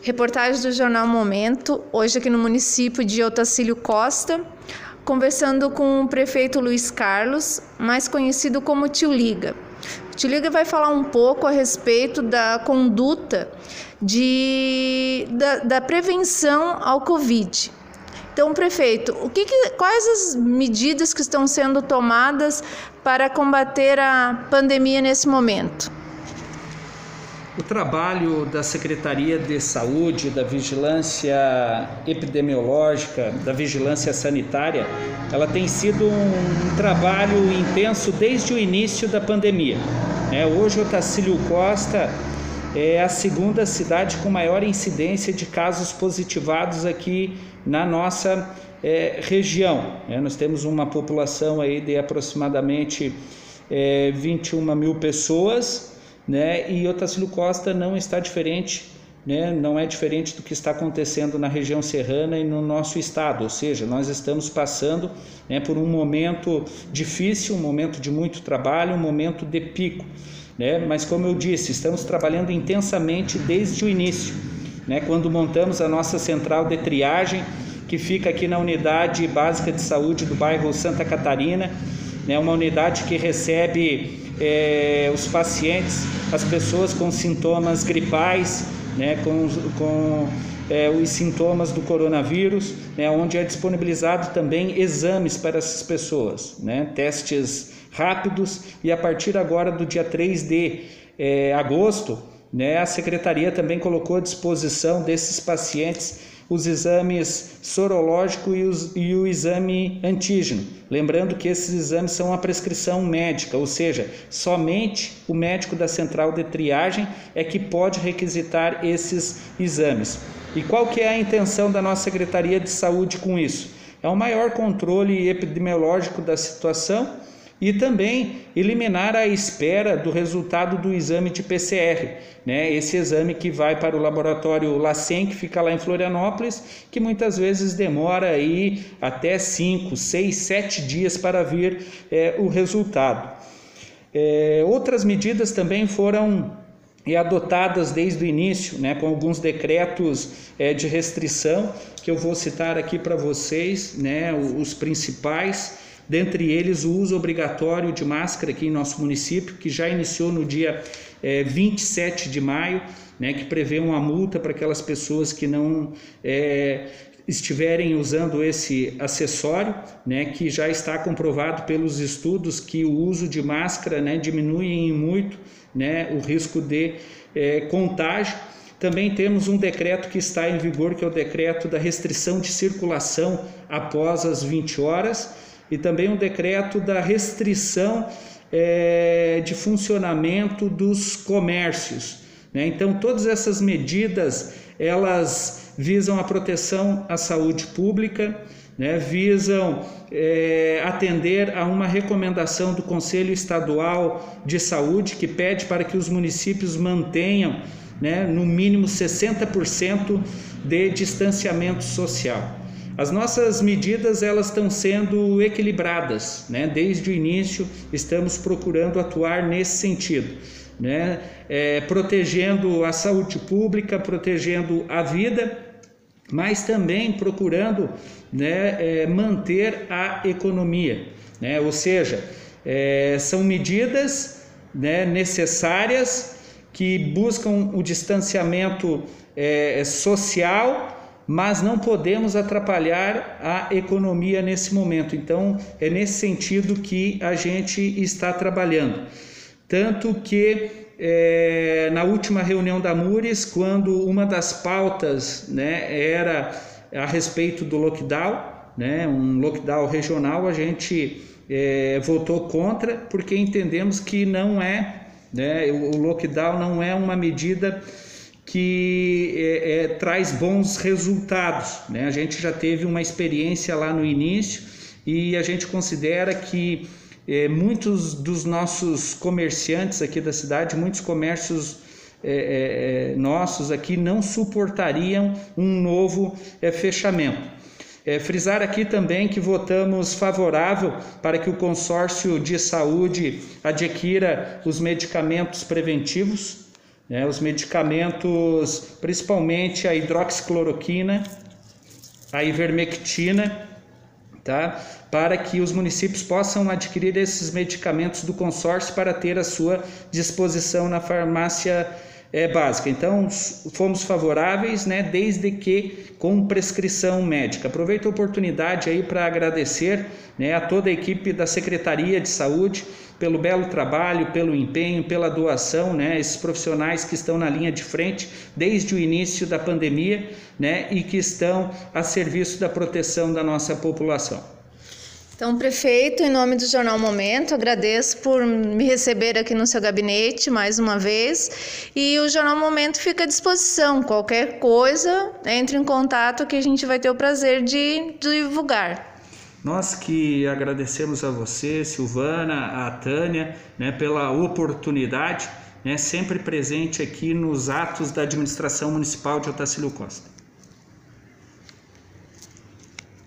Reportagem do Jornal Momento, hoje aqui no município de Otacílio Costa, conversando com o prefeito Luiz Carlos, mais conhecido como Tio Liga. O Tio Liga vai falar um pouco a respeito da conduta de, da, da prevenção ao Covid. Então, prefeito, o que, que, quais as medidas que estão sendo tomadas para combater a pandemia nesse momento? O trabalho da Secretaria de Saúde, da Vigilância Epidemiológica, da Vigilância Sanitária, ela tem sido um, trabalho intenso desde o início da pandemia. É, hoje, Otacílio Costa é a segunda cidade com maior incidência de casos positivados aqui na nossa é, região. É, nós temos uma população aí de aproximadamente é, 21 mil pessoas né? E Otacílio Costa não está diferente, né? Não é diferente do que está acontecendo na região serrana e no nosso estado, ou seja, nós estamos passando né, por um momento difícil, um momento de muito trabalho, um momento de pico, né? Mas como eu disse, estamos trabalhando intensamente desde o início, né? Quando montamos a nossa central de triagem que fica aqui na unidade básica de saúde do bairro Santa Catarina, né? Uma unidade que recebe é, os pacientes, as pessoas com sintomas gripais, né, com, com é, os sintomas do coronavírus, né, onde é disponibilizado também exames para essas pessoas, né, testes rápidos, e a partir agora do dia 3 de é, agosto, né, a secretaria também colocou à disposição desses pacientes os exames sorológico e, os, e, o exame antígeno. Lembrando que esses exames são a prescrição médica, ou seja, somente o médico da central de triagem é que pode requisitar esses exames. E qual que é a intenção da nossa Secretaria de Saúde com isso? É um maior controle epidemiológico da situação e também eliminar a espera do resultado do exame de PCR, né? Esse exame que vai para o laboratório LACEN, que fica lá em Florianópolis, que muitas vezes demora aí até 5, 6, 7 dias para vir é, o resultado. É, outras medidas também foram e adotadas desde o início, né, com alguns decretos é, de restrição que eu vou citar aqui para vocês, né, os principais dentre eles o uso obrigatório de máscara aqui em nosso município, que já iniciou no dia é, 27 de maio, né, que prevê uma multa para aquelas pessoas que não é, estiverem usando esse acessório, né, que já está comprovado pelos estudos que o uso de máscara né, diminui em muito né, o risco de é, contágio. Também temos um decreto que está em vigor, que é o decreto da restrição de circulação após as 20 horas e também um decreto da restrição é, de funcionamento dos comércios. Né? Então, todas essas medidas elas visam a proteção à saúde pública, né? visam é, atender a uma recomendação do Conselho Estadual de Saúde que pede para que os municípios mantenham né, no mínimo 60% de distanciamento social. As nossas medidas elas estão sendo equilibradas, né? Desde o início estamos procurando atuar nesse sentido, né? É, protegendo a saúde pública, protegendo a vida, mas também procurando né, é, manter a economia, né? Ou seja, é, são medidas né, necessárias que buscam o distanciamento é, social mas não podemos atrapalhar a economia nesse momento. Então, é nesse sentido que a gente está trabalhando. Tanto que é, na última reunião da Mures, quando uma das pautas né, era a respeito do lockdown, né, um lockdown regional, a gente é, votou contra, porque entendemos que não é, né, o lockdown não é uma medida que é, é, traz bons resultados. Né? A gente já teve uma experiência lá no início e a gente considera que é, muitos dos nossos comerciantes aqui da cidade, muitos comércios é, é, é, nossos aqui não suportariam um novo fechamento. frisar aqui também que votamos favorável para que o consórcio de saúde adquira os medicamentos preventivos né, os medicamentos, principalmente a hidroxicloroquina, a ivermectina, tá? para que os municípios possam adquirir esses medicamentos do consórcio para ter à sua disposição na farmácia é, básica. Então, fomos favoráveis, né, desde que com prescrição médica. Aproveito a oportunidade aí para agradecer né, a toda a equipe da Secretaria de Saúde pelo belo trabalho, pelo empenho, pela doação, né, esses profissionais que estão na linha de frente desde o início da pandemia, né, e que estão a serviço da proteção da nossa população. Então, prefeito, em nome do Jornal Momento, agradeço por me receber aqui no seu gabinete mais uma vez. E o Jornal Momento fica à disposição. Qualquer coisa, entre em contato que a gente vai ter o prazer de divulgar. Nós que agradecemos a você, Silvana, a Tânia, né, pela oportunidade, né, sempre presente aqui nos atos da administração municipal de Otacílio Costa.